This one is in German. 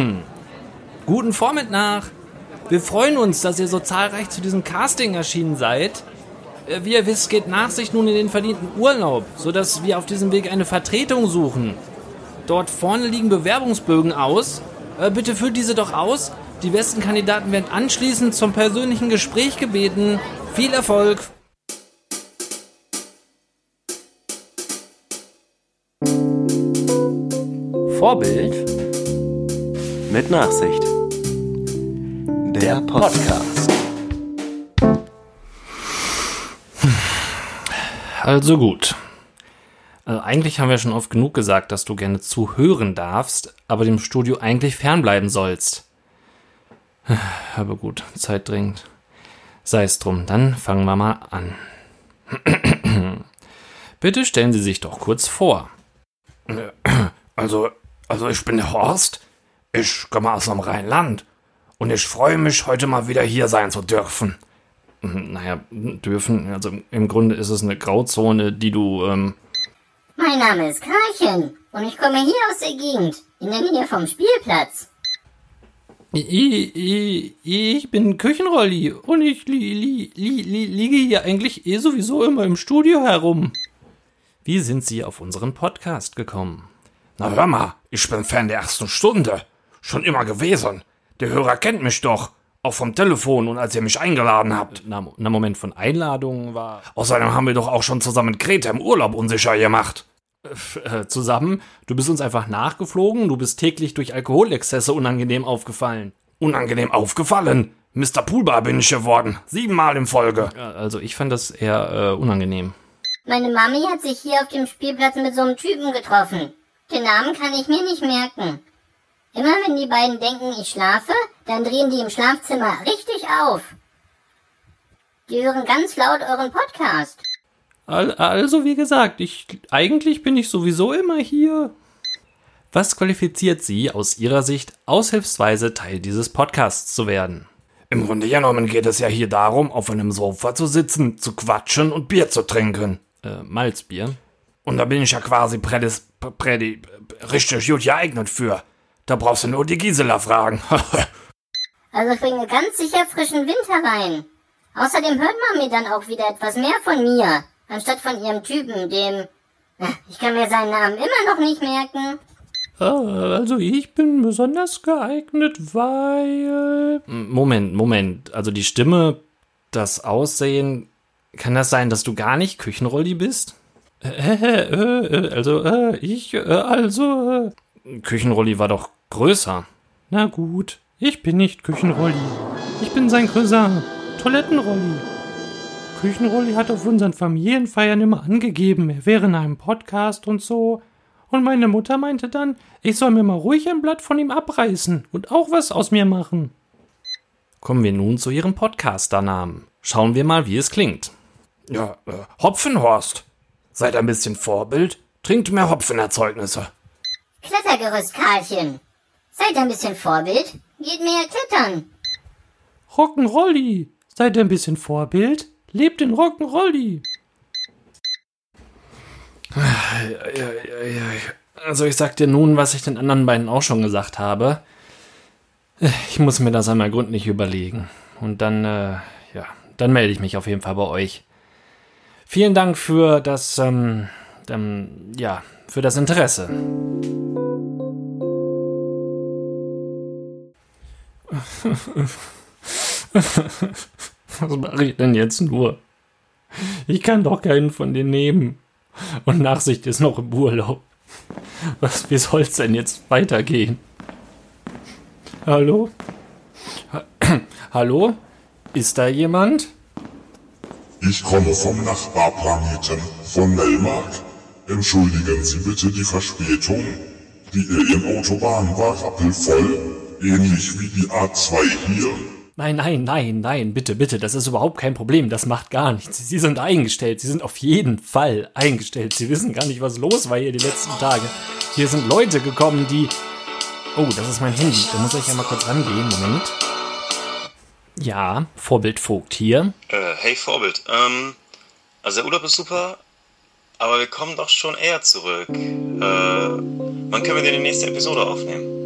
Guten Vormittag. Wir freuen uns, dass ihr so zahlreich zu diesem Casting erschienen seid. Äh, Wie ihr wisst, geht Nachsicht nun in den verdienten Urlaub, sodass wir auf diesem Weg eine Vertretung suchen. Dort vorne liegen Bewerbungsbögen aus. Äh, Bitte füllt diese doch aus. Die besten Kandidaten werden anschließend zum persönlichen Gespräch gebeten. Viel Erfolg! Vorbild Mit Nachsicht. Der Podcast. Also gut. Also eigentlich haben wir schon oft genug gesagt, dass du gerne zuhören darfst, aber dem Studio eigentlich fernbleiben sollst. Aber gut, Zeit dringend. Sei es drum, dann fangen wir mal an. Bitte stellen Sie sich doch kurz vor. Also, also ich bin der Horst. Ich komme aus dem Rheinland. Und ich freue mich, heute mal wieder hier sein zu dürfen. Naja, dürfen, also im Grunde ist es eine Grauzone, die du, ähm, Mein Name ist Karlchen und ich komme hier aus der Gegend, in der Nähe vom Spielplatz. Ich, ich, ich bin Küchenrolli und ich li, li, li, li, liege hier eigentlich eh sowieso immer im Studio herum. Wie sind Sie auf unseren Podcast gekommen? Na hör mal, ich bin Fan der ersten Stunde. Schon immer gewesen. Der Hörer kennt mich doch. Auch vom Telefon und als ihr mich eingeladen habt. Na, na Moment, von Einladungen war Außerdem haben wir doch auch schon zusammen Grete im Urlaub unsicher gemacht. äh, zusammen. Du bist uns einfach nachgeflogen, du bist täglich durch Alkoholexzesse unangenehm aufgefallen. Unangenehm aufgefallen. Mr. Poolbar bin ich geworden. Siebenmal in Folge. Ja, Also ich fand das eher äh, unangenehm. Meine Mami hat sich hier auf dem Spielplatz mit so einem Typen getroffen. Den Namen kann ich mir nicht merken. Immer wenn die beiden denken, ich schlafe, dann drehen die im Schlafzimmer richtig auf. Die hören ganz laut euren Podcast. Al- Also wie gesagt, ich eigentlich bin ich sowieso immer hier. Was qualifiziert Sie aus Ihrer Sicht aushilfsweise Teil dieses Podcasts zu werden? Im Grunde genommen geht es ja hier darum, auf einem Sofa zu sitzen, zu quatschen und Bier zu trinken. Äh, Malzbier. Und da bin ich ja quasi prädis, prädi, richtig gut geeignet für. Da brauchst du nur die Gisela fragen. Also ich bringe ganz sicher frischen Wind herein. Außerdem hört man mir dann auch wieder etwas mehr von mir, anstatt von ihrem Typen, dem... Na, Ich kann mir seinen Namen immer noch nicht merken. Ah, Also ich bin besonders geeignet, weil... Moment, Moment. Also die Stimme, das Aussehen... Kann das sein, dass du gar nicht Küchenrolli bist? Äh, äh, äh, also, äh, ich, äh, also... Äh. Küchenrolli war doch größer. Na gut, ich bin nicht Küchenrolli. Ich bin sein Cousin, Toilettenrolli. Küchenrolli hat auf unseren Familienfeiern immer angegeben, er wäre in einem Podcast und so. Und meine Mutter meinte dann, ich soll mir mal ruhig ein Blatt von ihm abreißen und auch was aus mir machen. Kommen wir nun zu Ihrem Podcasternamen. Schauen wir mal, wie es klingt. ja, äh, Hopfenhorst. Seid ein bisschen Vorbild. Trinkt mehr Hopfenerzeugnisse. Klettergerüst, Karlchen. Seid ein bisschen Vorbild. Geht mehr klettern. Rock'n'Rolli. Seid ein bisschen Vorbild? Lebt in Rock'n'Rolli. Also ich sag dir nun, was ich den anderen beiden auch schon gesagt habe. Ich muss mir das einmal gründlich überlegen. Und dann, äh, ja, dann melde ich mich auf jeden Fall bei euch. Vielen Dank für das, ähm, ähm, ja, für das Interesse. Was mache ich denn jetzt nur? Ich kann doch keinen von denen nehmen. Und Nachsicht ist noch im Urlaub. Was, wie soll's denn jetzt weitergehen? Hallo? Ha Hallo? Ist da jemand? Ich komme vom Nachbarplaneten von Melmark. Entschuldigen Sie bitte die Verspätung. Die Alien-Autobahn war rappelvoll, ähnlich wie die A2 hier. Nein, nein, nein, nein, bitte, bitte, das ist überhaupt kein Problem, das macht gar nichts. Sie sind eingestellt, Sie sind auf jeden Fall eingestellt. Sie wissen gar nicht, was los war hier die letzten Tage. Hier sind Leute gekommen, die... Oh, das ist mein Handy, da muss ich ja mal kurz rangehen, Moment. Ja, Vorbild Vogt hier. Äh, hey Vorbild, ähm, also der Urlaub ist super, aber wir kommen doch schon eher zurück. Äh, wann können wir denn die nächste Episode aufnehmen?